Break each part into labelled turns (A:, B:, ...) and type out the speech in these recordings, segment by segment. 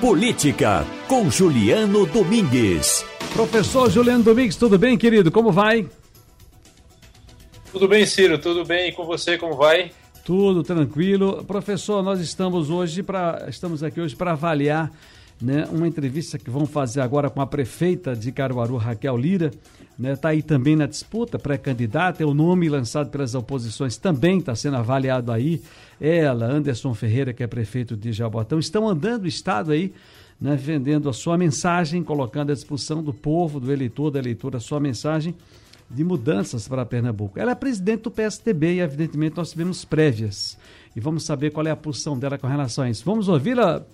A: Política, com Juliano Domingues.
B: Professor Juliano Domingues, tudo bem, querido? Como vai?
C: Tudo bem, Ciro, tudo bem. E com você, como vai?
B: Tudo tranquilo. Professor, nós estamos hoje para estamos aqui hoje para avaliar né, uma entrevista que vamos fazer agora com a prefeita de Caruaru, Raquel Lira. Está né, aí também na disputa, pré-candidata, é o nome lançado pelas oposições também está sendo avaliado aí. Ela, Anderson Ferreira, que é prefeito de Jabotão, estão andando o Estado aí, né, vendendo a sua mensagem, colocando à disposição do povo, do eleitor, da eleitora, a sua mensagem de mudanças para Pernambuco. Ela é presidente do PSTB e, evidentemente, nós tivemos prévias. E vamos saber qual é a posição dela com relação a isso. Vamos ouvi-la,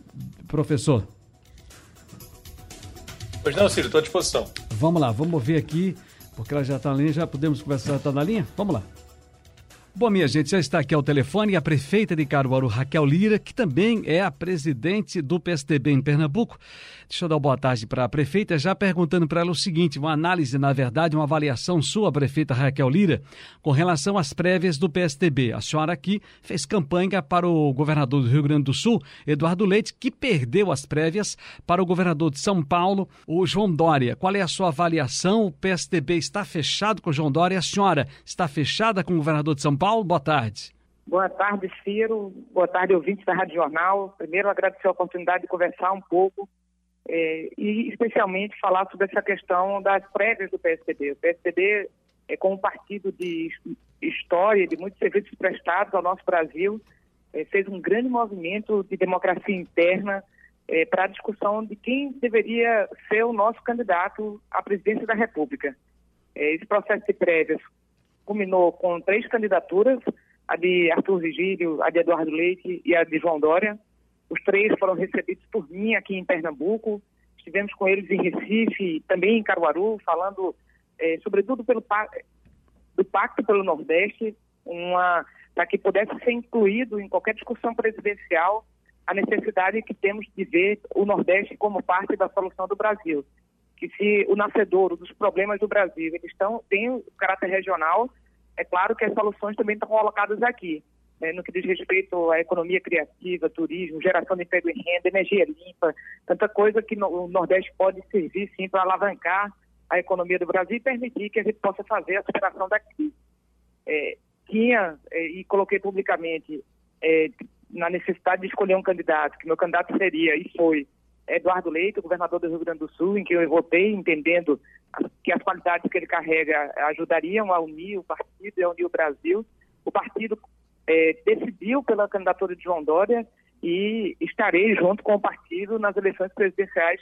B: professor?
C: Pois não, Ciro, estou à disposição.
B: Vamos lá, vamos ouvir aqui, porque ela já está na linha, já podemos conversar, está na linha? Vamos lá. Bom, minha gente, já está aqui ao telefone a prefeita de Caruaru, Raquel Lira, que também é a presidente do PSDB em Pernambuco. Deixa eu dar boa tarde para a prefeita, já perguntando para ela o seguinte: uma análise, na verdade, uma avaliação sua, prefeita Raquel Lira, com relação às prévias do PSDB. A senhora aqui fez campanha para o governador do Rio Grande do Sul, Eduardo Leite, que perdeu as prévias para o governador de São Paulo, o João Dória. Qual é a sua avaliação? O PSDB está fechado com o João Dória? A senhora está fechada com o governador de São Paulo? Boa tarde.
D: Boa tarde, Ciro. Boa tarde, ouvintes da Rádio Jornal. Primeiro, agradecer a oportunidade de conversar um pouco é, e especialmente falar sobre essa questão das prévias do PSDB. O PSDB, é, como partido de história, de muitos serviços prestados ao nosso Brasil, é, fez um grande movimento de democracia interna é, para a discussão de quem deveria ser o nosso candidato à presidência da República. É, esse processo de prévias culminou com três candidaturas, a de Arthur Vigílio, a de Eduardo Leite e a de João Dória. Os três foram recebidos por mim aqui em Pernambuco. Estivemos com eles em Recife, também em Caruaru, falando é, sobretudo pelo do Pacto pelo Nordeste, para que pudesse ser incluído em qualquer discussão presidencial a necessidade que temos de ver o Nordeste como parte da solução do Brasil. Que se o nascedouro dos problemas do Brasil eles estão, tem o caráter regional, é claro que as soluções também estão colocadas aqui né, no que diz respeito à economia criativa, turismo, geração de emprego e renda, energia limpa, tanta coisa que no, o Nordeste pode servir sim para alavancar a economia do Brasil e permitir que a gente possa fazer a superação da crise. É, tinha, é, e coloquei publicamente, é, na necessidade de escolher um candidato, que meu candidato seria e foi Eduardo Leite, governador do Rio Grande do Sul, em que eu votei entendendo que as qualidades que ele carrega ajudariam a unir o partido e a unir o Brasil. O partido é, decidiu pela candidatura de João Dória e estarei junto com o partido nas eleições presidenciais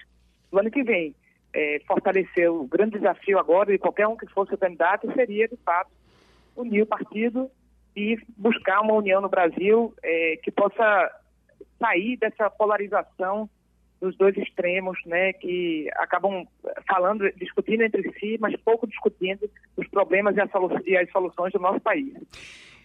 D: do ano que vem. É, fortalecer o grande desafio agora de qualquer um que fosse o candidato seria, de fato, unir o partido e buscar uma união no Brasil é, que possa sair dessa polarização dos dois extremos, né, que acabam falando, discutindo entre si, mas pouco discutindo os problemas e as, soluções do nosso país.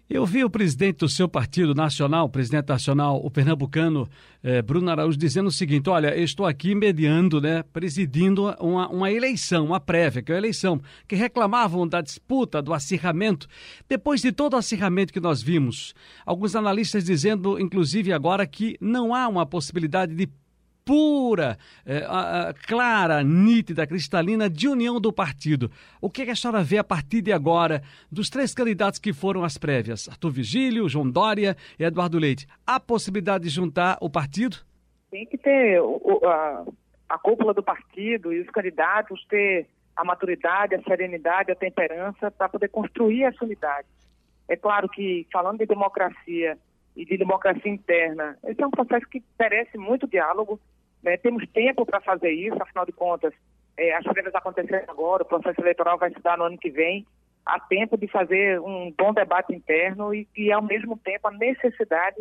B: Eu vi o presidente do seu partido nacional, o presidente nacional, o pernambucano eh, Bruno Araújo, dizendo o seguinte: olha, estou aqui mediando, né, presidindo uma, uma eleição, uma prévia, que é a eleição, que reclamavam da disputa, do acirramento. Depois de todo o acirramento que nós vimos, alguns analistas dizendo, inclusive agora, que não há uma possibilidade de pura, é, a, a, clara, nítida, cristalina de união do partido. O que, é que a senhora vê a partir de agora dos três candidatos que foram às prévias? Arthur Vigílio, João Dória e Eduardo Leite. Há possibilidade de juntar o partido?
D: Tem que ter o, a, a cúpula do partido e os candidatos ter a maturidade, a serenidade, a temperança para poder construir essa unidade. É claro que, falando de democracia e de democracia interna, esse é um processo que merece muito diálogo, né? Temos tempo para fazer isso, afinal de contas, é, as prévias acontecendo agora, o processo eleitoral vai se dar no ano que vem. Há tempo de fazer um bom debate interno e, e ao mesmo tempo, a necessidade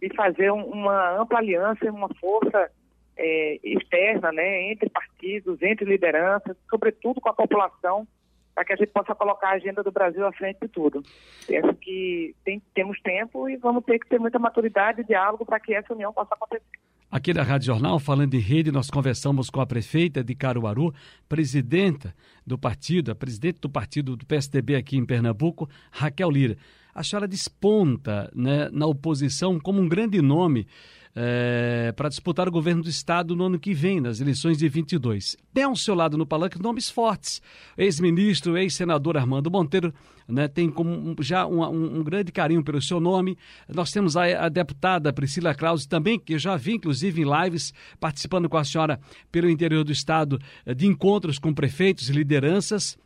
D: de fazer um, uma ampla aliança, uma força é, externa, né, entre partidos, entre lideranças, sobretudo com a população, para que a gente possa colocar a agenda do Brasil à frente de tudo. Penso que tem, temos tempo e vamos ter que ter muita maturidade e diálogo para que essa união possa acontecer.
B: Aqui na Rádio Jornal, falando em rede, nós conversamos com a prefeita de Caruaru, presidenta do partido, a presidente do partido do PSDB aqui em Pernambuco, Raquel Lira. A senhora desponta né, na oposição como um grande nome é, para disputar o governo do Estado no ano que vem, nas eleições de 22. Tem ao seu lado no palanque nomes fortes. Ex-ministro, ex-senador Armando Monteiro né, tem como já um, um, um, grande carinho pelo seu nome. Nós temos a, a deputada Priscila Krause também, que eu já vi, inclusive, em lives, participando com a senhora pelo interior do Estado eh, de encontros com prefeitos e lideranças.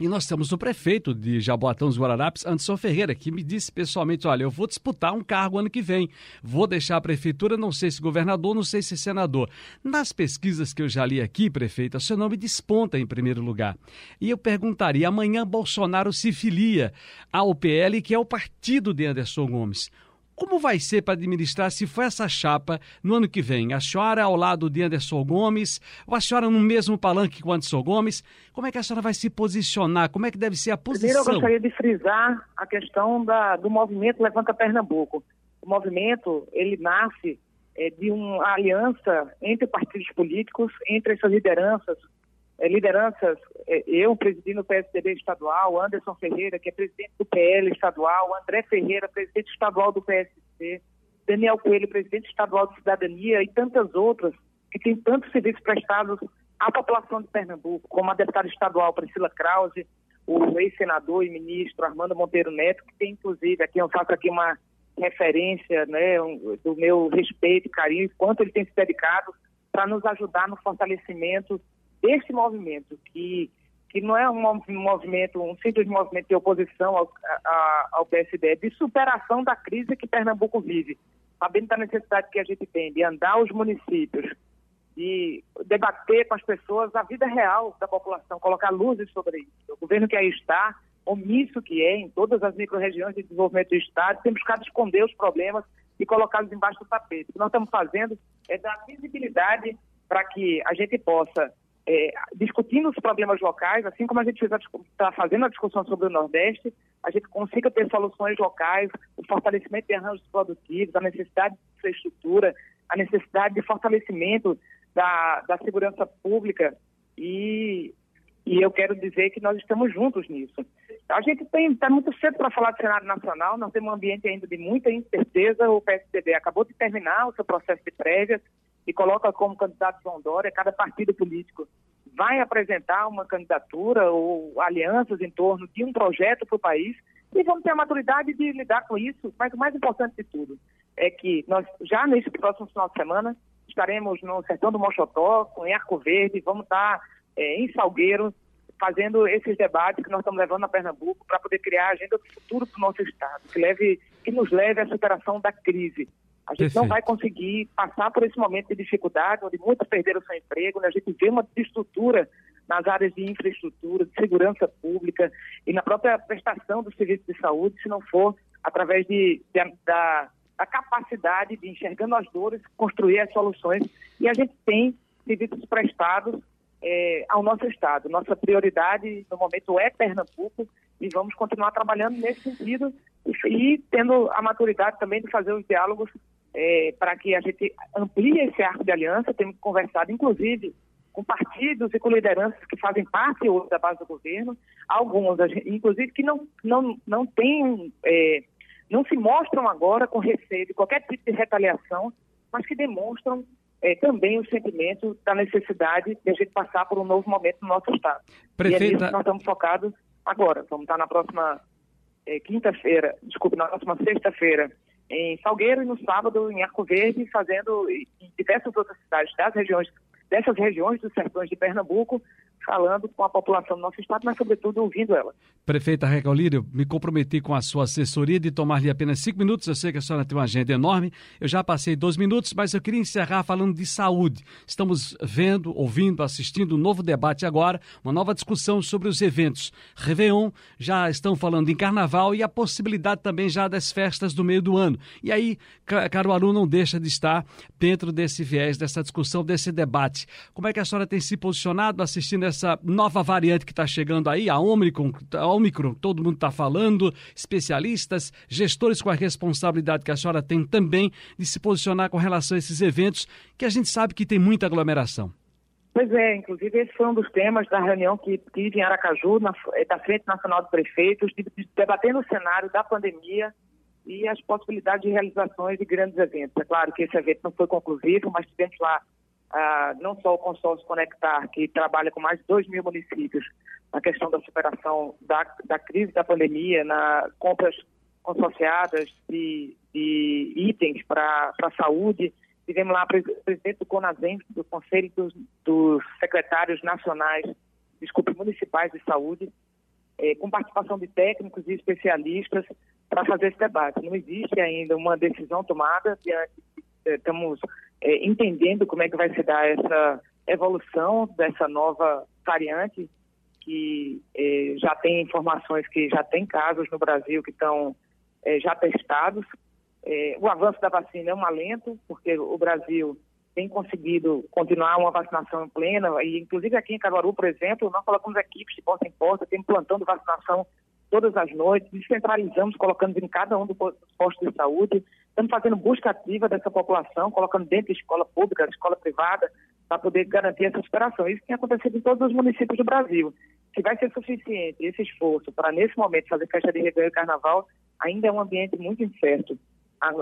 B: E nós temos o prefeito de Jaboatão dos Guararapes, Anderson Ferreira, que me disse pessoalmente: olha, eu vou disputar um cargo ano que vem. Vou deixar a prefeitura, não sei se governador, não sei se senador. Nas pesquisas que eu já li aqui, prefeita, seu nome desponta em primeiro lugar. E eu perguntaria: amanhã Bolsonaro se filia ao PL, que é o partido de Anderson Gomes. Como vai ser para administrar se for essa chapa no ano que vem? A senhora ao lado de Anderson Gomes, ou a senhora no mesmo palanque com Anderson Gomes? Como é que a senhora vai se posicionar? Como é que deve ser a posição?
D: Primeiro, eu gostaria de frisar a questão da, do movimento Levanta Pernambuco. O movimento, ele nasce é, de uma aliança entre partidos políticos, entre essas lideranças, lideranças, é, eu presidindo o PSDB estadual, Anderson Ferreira, que é presidente do PL estadual, André Ferreira, presidente estadual do PSC, Daniel Coelho, presidente estadual de Cidadania e tantas outras que têm tantos serviços prestados à população de Pernambuco, como a deputada estadual Priscila Krause, o ex-senador e ministro Armando Monteiro Neto, que tem inclusive, aqui eu faço aqui uma referência né, do meu respeito e carinho, quanto ele tem se dedicado para nos ajudar no fortalecimento desse movimento, que, que não é um movimento, um simples movimento de oposição ao, a, ao PSD, é de superação da crise que Pernambuco vive, sabendo da necessidade que a gente tem de andar os municípios, de debater com as pessoas a vida real da população, colocar luzes sobre isso. O governo que aí está, omisso que é, em todas as micro-regiões de desenvolvimento do Estado, tem buscado esconder os problemas e colocá-los embaixo do tapete. O que nós estamos fazendo é dar visibilidade para que a gente possa é, discutindo os problemas locais, assim como a gente está fazendo a discussão sobre o Nordeste, a gente consiga ter soluções locais, o fortalecimento de arranjos produtivos, a necessidade de infraestrutura, a necessidade de fortalecimento da, da segurança pública e, e eu quero dizer que nós estamos juntos nisso. A gente está muito cedo para falar do cenário nacional, nós temos um ambiente ainda de muita incerteza. O PSDB acabou de terminar o seu processo de prévia e coloca como candidato João Dória, cada partido político vai apresentar uma candidatura ou alianças em torno de um projeto para o país e vamos ter a maturidade de lidar com isso. Mas o mais importante de tudo é que nós, já nesse próximo final de semana, estaremos no Sertão do Mochotó, em Arco Verde, vamos estar é, em Salgueiro, fazendo esses debates que nós estamos levando a Pernambuco para poder criar a agenda do futuro para o nosso Estado, que, leve, que nos leve à superação da crise. A gente Perfeito. não vai conseguir passar por esse momento de dificuldade, onde muitos perderam seu emprego, né? a gente vê uma desestrutura nas áreas de infraestrutura, de segurança pública e na própria prestação do serviço de saúde, se não for através de, de da, da, capacidade de, enxergando as dores, construir as soluções. E a gente tem serviços prestados é, ao nosso Estado. Nossa prioridade no momento é Pernambuco e vamos continuar trabalhando nesse sentido e, e tendo a maturidade também de fazer os diálogos é, para que a gente amplie esse arco de aliança. Temos conversado, inclusive, com partidos e com lideranças que fazem parte hoje da base do governo, alguns, inclusive, que não, não, não têm, é, não se mostram agora com receio de qualquer tipo de retaliação, mas que demonstram é, também o sentimento da necessidade de a gente passar por um novo momento no nosso Estado. Prefeita... E é nisso que nós estamos focados agora. Vamos estar na próxima é, quinta-feira, desculpe, na próxima sexta-feira, em Salgueiro e no sábado em Arco Verde, fazendo em diversas outras cidades das regiões, dessas regiões dos sertões de Pernambuco, falando com a população do nosso estado, mas sobretudo ouvindo ela.
B: Prefeita Raquel Lírio, me comprometi com a sua assessoria de tomar-lhe apenas cinco minutos. Eu sei que a senhora tem uma agenda enorme. Eu já passei dois minutos, mas eu queria encerrar falando de saúde. Estamos vendo, ouvindo, assistindo um novo debate agora, uma nova discussão sobre os eventos. Réveillon, já estão falando em carnaval e a possibilidade também já das festas do meio do ano. E aí, Caruaru não deixa de estar dentro desse viés, dessa discussão, desse debate. Como é que a senhora tem se posicionado assistindo essa nova variante que está chegando aí, a Omicron, a Omicron, todo mundo está falando, especialistas, gestores com a responsabilidade que a senhora tem também de se posicionar com relação a esses eventos que a gente sabe que tem muita aglomeração.
D: Pois é, inclusive esse foi um dos temas da reunião que tive em Aracaju, na, eh, da Frente Nacional de Prefeitos, de, de, debatendo o cenário da pandemia e as possibilidades de realizações de grandes eventos. É claro que esse evento não foi conclusivo, mas tivemos lá não só o consórcio Conectar, que trabalha com mais de 2 mil municípios na questão da superação da, da crise da pandemia, na compras consorciadas de, de itens para a saúde. Tivemos lá o presidente do CONASEM, do Conselho dos, dos Secretários Nacionais, desculpe, Municipais de Saúde, eh, com participação de técnicos e especialistas para fazer esse debate. Não existe ainda uma decisão tomada, estamos é, entendendo como é que vai se dar essa evolução dessa nova variante, que é, já tem informações que já tem casos no Brasil que estão é, já testados. É, o avanço da vacina é um alento, porque o Brasil tem conseguido continuar uma vacinação plena, e inclusive aqui em Caruaru, por exemplo, nós colocamos equipes de porta em porta, temos plantão de vacinação todas as noites, descentralizamos, colocando em cada um dos postos de saúde, estamos fazendo busca ativa dessa população, colocando dentro de escola pública, escola privada, para poder garantir essa superação. Isso tem acontecido em todos os municípios do Brasil. Se vai ser suficiente esse esforço para, nesse momento, fazer festa de Réveillon e Carnaval, ainda é um ambiente muito incerto.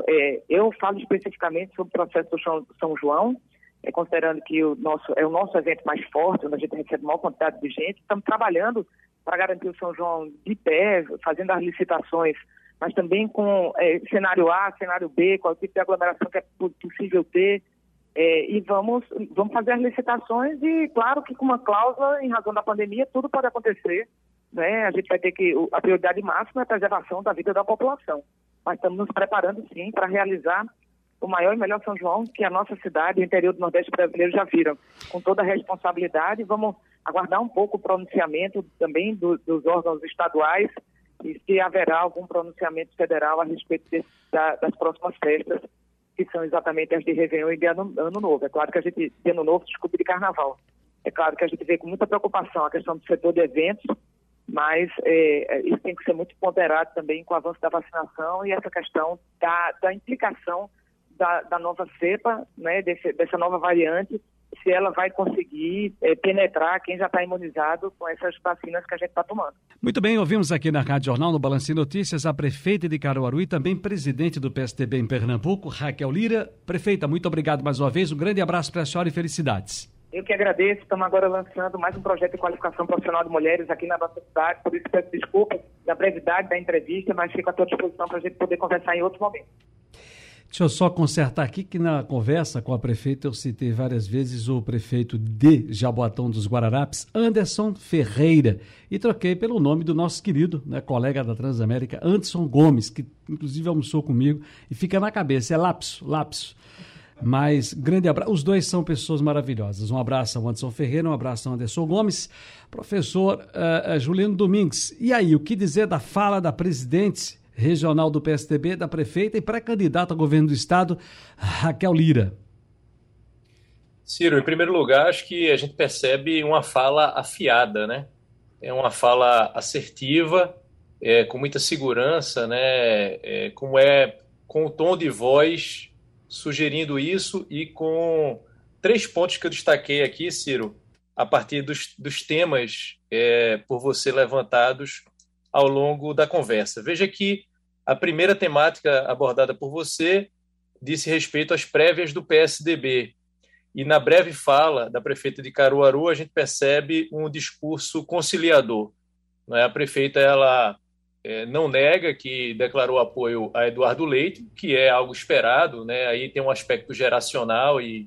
D: É, eu falo especificamente sobre o processo do São João, é, considerando que o nosso, é o nosso evento mais forte, onde a gente recebe maior quantidade de gente. Estamos trabalhando para garantir o São João de pé, fazendo as licitações, mas também com é, cenário A, cenário B, qual tipo de aglomeração que é possível ter. É, e vamos, vamos fazer as licitações e, claro, que com uma cláusula, em razão da pandemia, tudo pode acontecer. Né? A gente vai ter que. A prioridade máxima é a preservação da vida da população. Mas estamos nos preparando, sim, para realizar o maior e melhor São João que a nossa cidade o interior do Nordeste brasileiro já viram. Com toda a responsabilidade, vamos aguardar um pouco o pronunciamento também do, dos órgãos estaduais e se haverá algum pronunciamento federal a respeito desse, da, das próximas festas, que são exatamente as de Réveillon e de ano, ano Novo. É claro que a gente, de Ano Novo, desculpe, de Carnaval. É claro que a gente vê com muita preocupação a questão do setor de eventos, mas é, é, isso tem que ser muito ponderado também com o avanço da vacinação e essa questão da, da implicação da, da nova cepa, né, desse, dessa nova variante, se ela vai conseguir é, penetrar quem já está imunizado com essas vacinas que a gente está tomando.
B: Muito bem, ouvimos aqui na Rádio Jornal, no Balance Notícias, a prefeita de Caruaru e também presidente do PSDB em Pernambuco, Raquel Lira. Prefeita, muito obrigado mais uma vez, um grande abraço para a senhora e felicidades.
D: Eu que agradeço, estamos agora lançando mais um projeto de qualificação profissional de mulheres aqui na nossa cidade, por isso peço desculpas da brevidade da entrevista, mas fico à tua disposição para a gente poder conversar em outro momento.
B: Deixa eu só consertar aqui que na conversa com a prefeita eu citei várias vezes o prefeito de Jaboatão dos Guararapes, Anderson Ferreira, e troquei pelo nome do nosso querido né, colega da Transamérica, Anderson Gomes, que inclusive almoçou comigo e fica na cabeça, é lapso, lapso. Mas grande abraço, os dois são pessoas maravilhosas. Um abraço ao Anderson Ferreira, um abraço ao Anderson Gomes, professor uh, Juliano Domingues. E aí, o que dizer da fala da presidente regional do PSDB, da prefeita e pré-candidata ao governo do estado, Raquel Lira.
C: Ciro, em primeiro lugar, acho que a gente percebe uma fala afiada, né? É uma fala assertiva, é, com muita segurança, né? É, como é com o tom de voz sugerindo isso e com três pontos que eu destaquei aqui, Ciro, a partir dos, dos temas é, por você levantados ao longo da conversa. Veja que a primeira temática abordada por você disse respeito às prévias do PSDB. E na breve fala da prefeita de Caruaru, a gente percebe um discurso conciliador. É? A prefeita ela é, não nega que declarou apoio a Eduardo Leite, que é algo esperado, né? aí tem um aspecto geracional e,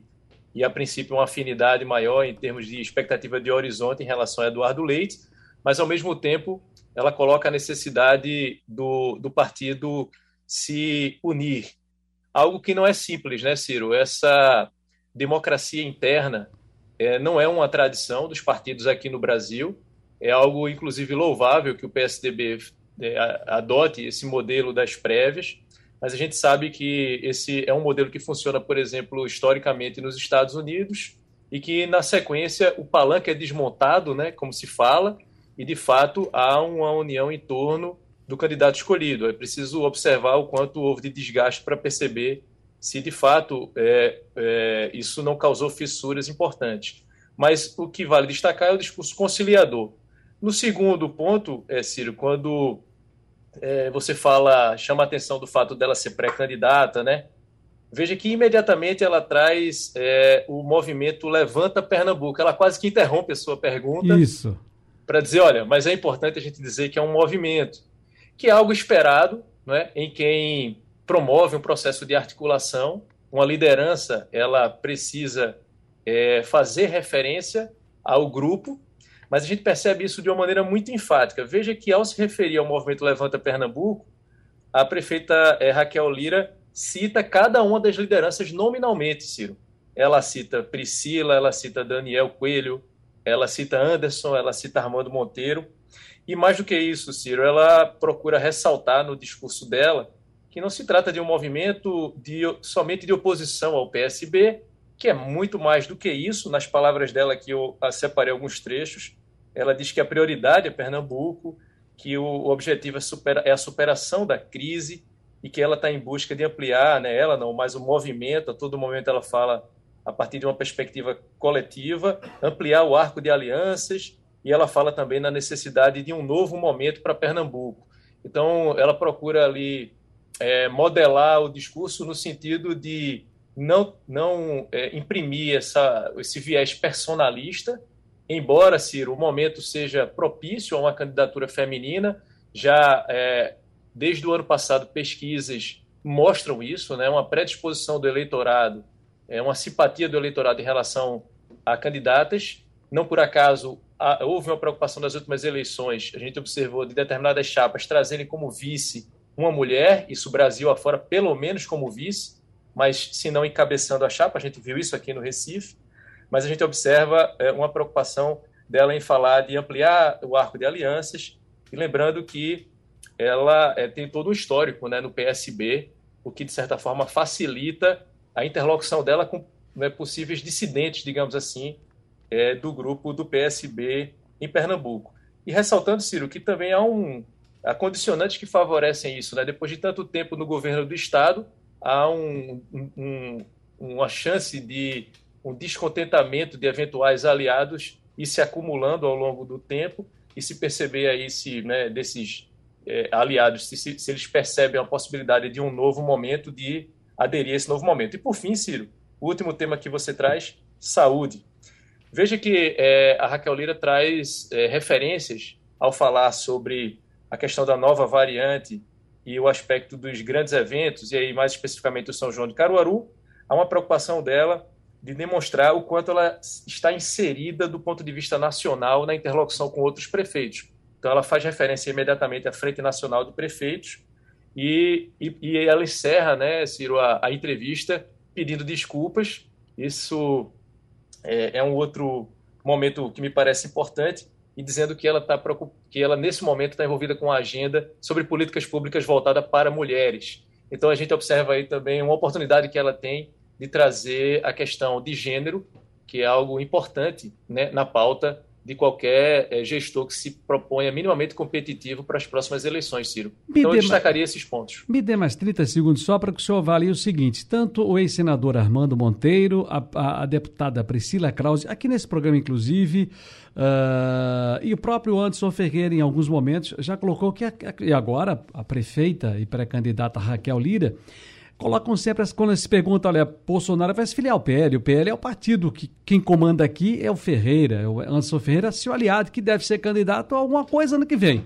C: e, a princípio, uma afinidade maior em termos de expectativa de horizonte em relação a Eduardo Leite, mas, ao mesmo tempo, ela coloca a necessidade do, do partido se unir. Algo que não é simples, né, Ciro? Essa democracia interna é, não é uma tradição dos partidos aqui no Brasil, é algo, inclusive, louvável que o PSDB é, adote esse modelo das prévias, mas a gente sabe que esse é um modelo que funciona, por exemplo, historicamente nos Estados Unidos e que, na sequência, o palanque é desmontado, né, como se fala, e, de fato, há uma união em torno do candidato escolhido. É preciso observar o quanto houve de desgaste para perceber se, de fato, é, é, isso não causou fissuras importantes. Mas o que vale destacar é o discurso conciliador. No segundo ponto, é, Ciro, quando é, você fala, chama a atenção do fato dela ser pré-candidata, né? Veja que imediatamente ela traz é, o movimento Levanta Pernambuco. Ela quase que interrompe a sua pergunta.
B: Isso.
C: Para dizer, olha, mas é importante a gente dizer que é um movimento, que é algo esperado, né, em quem promove um processo de articulação. Uma liderança, ela precisa é, fazer referência ao grupo, mas a gente percebe isso de uma maneira muito enfática. Veja que, ao se referir ao movimento Levanta Pernambuco, a prefeita é, Raquel Lira cita cada uma das lideranças nominalmente, Ciro. Ela cita Priscila, ela cita Daniel Coelho, ela cita Anderson, ela cita Armando Monteiro. E mais do que isso, Ciro, ela procura ressaltar no discurso dela que não se trata de um movimento de, somente de oposição ao PSB, que é muito mais do que isso. Nas palavras dela, que eu separei alguns trechos, ela diz que a prioridade é Pernambuco, que o objetivo é, supera, é a superação da crise e que ela está em busca de ampliar, né, ela não, mas o movimento, a todo momento ela fala a partir de uma perspectiva coletiva, ampliar o arco de alianças, e ela fala também na necessidade de um novo momento para Pernambuco. Então, ela procura ali é, modelar o discurso no sentido de não, não é, imprimir essa, esse viés personalista, embora, Ciro, o momento seja propício a uma candidatura feminina, já é, Desde o ano passado, pesquisas mostram isso, né? uma predisposição do eleitorado, é, uma simpatia do eleitorado em relação a candidatas. Não por acaso houve uma preocupação nas últimas eleições, a gente observou de determinadas chapas trazerem como vice uma mulher, isso Brasil afora, pelo menos como vice, mas se não encabeçando a chapa, a gente viu isso aqui no Recife, mas a gente observa é, uma preocupação dela em falar de ampliar o arco de alianças, e lembrando que ela é, tem todo um histórico né, no PSB, o que, de certa forma, facilita a interlocução dela com né, possíveis dissidentes, digamos assim, é, do grupo do PSB em Pernambuco. E ressaltando, Ciro, que também há, um, há condicionantes que favorecem isso. Né? Depois de tanto tempo no governo do Estado, há um, um, uma chance de um descontentamento de eventuais aliados e se acumulando ao longo do tempo e se perceber aí se né, desses é, aliados, se, se, eles percebem a possibilidade de um novo momento, de aderir a esse novo momento. E por fim, Ciro, o último tema que você traz, saúde. Veja que é, a Raquel Lira traz é, referências ao falar sobre a questão da nova variante e o aspecto dos grandes eventos, e aí mais especificamente o São João de Caruaru, há uma preocupação dela de demonstrar o quanto ela está inserida do ponto de vista nacional na interlocução com outros prefeitos. Então, ela faz referência imediatamente à Frente Nacional de Prefeitos e, e, e ela encerra, né, Ciro, a, a, entrevista pedindo desculpas. Isso é, é, um outro momento que me parece importante e dizendo que ela está que ela nesse momento está envolvida com a agenda sobre políticas públicas voltada para mulheres. Então a gente observa aí também uma oportunidade que ela tem de trazer a questão de gênero, que é algo importante né, na pauta de qualquer é, gestor que se proponha minimamente competitivo para as próximas eleições, Ciro. Me então, eu destacaria mais, esses pontos.
B: Me dê mais 30 segundos só para que o senhor avalie o seguinte: tanto o ex-senador Armando Monteiro, a, a, a, deputada Priscila Krause, aqui nesse programa, inclusive, uh, e o próprio Anderson Ferreira, em alguns momentos, já colocou que, a, e agora, a prefeita e pré-candidata Raquel Lira colocam sempre, quando se pergunta, olha, Bolsonaro vai se filiar ao PL, o PL é o partido que quem comanda aqui é o Ferreira, é o Anderson Ferreira, seu aliado, que deve ser candidato a alguma coisa ano que vem.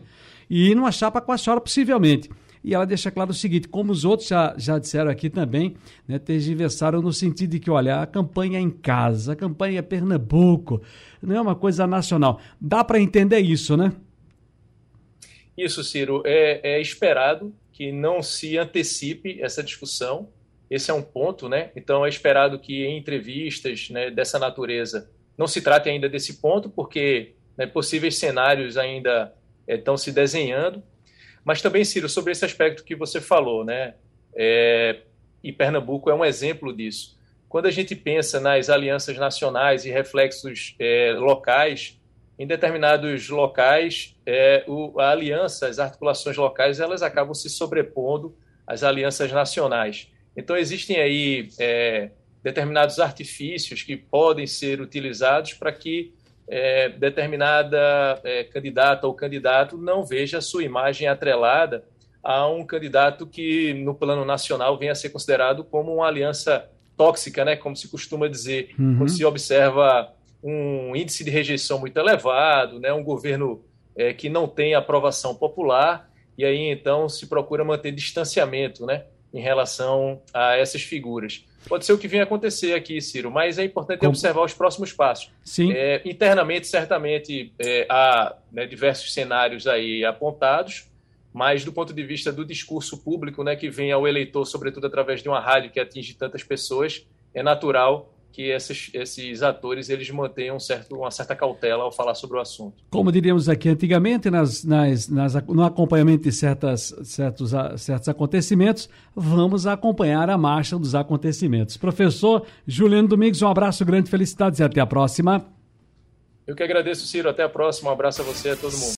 B: E numa chapa com a senhora, possivelmente. E ela deixa claro o seguinte, como os outros já, já disseram aqui também, né, tergiversaram no sentido de que, olha, a campanha é em casa, a campanha é Pernambuco, não é uma coisa nacional. Dá para entender isso, né?
C: Isso, Ciro, é, é esperado que não se antecipe essa discussão. Esse é um ponto, né? Então é esperado que em entrevistas né, dessa natureza não se trate ainda desse ponto, porque né, possíveis cenários ainda é, estão se desenhando. Mas também, Ciro, sobre esse aspecto que você falou, né? É, e Pernambuco é um exemplo disso. Quando a gente pensa nas alianças nacionais e reflexos é, locais, em determinados locais, é, o, a aliança, as articulações locais, elas acabam se sobrepondo às alianças nacionais. Então, existem aí é, determinados artifícios que podem ser utilizados para que é, determinada é, candidata ou candidato não veja a sua imagem atrelada a um candidato que, no plano nacional, venha a ser considerado como uma aliança tóxica, né, como se costuma dizer, uhum. quando se observa um índice de rejeição muito elevado, né, um governo é, que não tem aprovação popular, e aí então se procura manter distanciamento né, em relação a essas figuras. Pode ser o que vem acontecer aqui, Ciro, mas é importante observar os próximos passos.
B: Sim.
C: É, internamente, certamente, é, há né, diversos cenários aí apontados, mas do ponto de vista do discurso público, né, que vem ao eleitor, sobretudo através de uma rádio que atinge tantas pessoas, é natural que esses, esses atores eles mantenham um certo, uma certa cautela ao falar sobre o assunto.
B: Como diríamos aqui antigamente, nas, nas, nas, no acompanhamento de certas, certos, certos acontecimentos, vamos acompanhar a marcha dos acontecimentos. Professor Juliano Domingos, um abraço grande, felicidades e até a próxima.
C: Eu que agradeço, Ciro. Até a próxima. Um abraço a você e a todo mundo.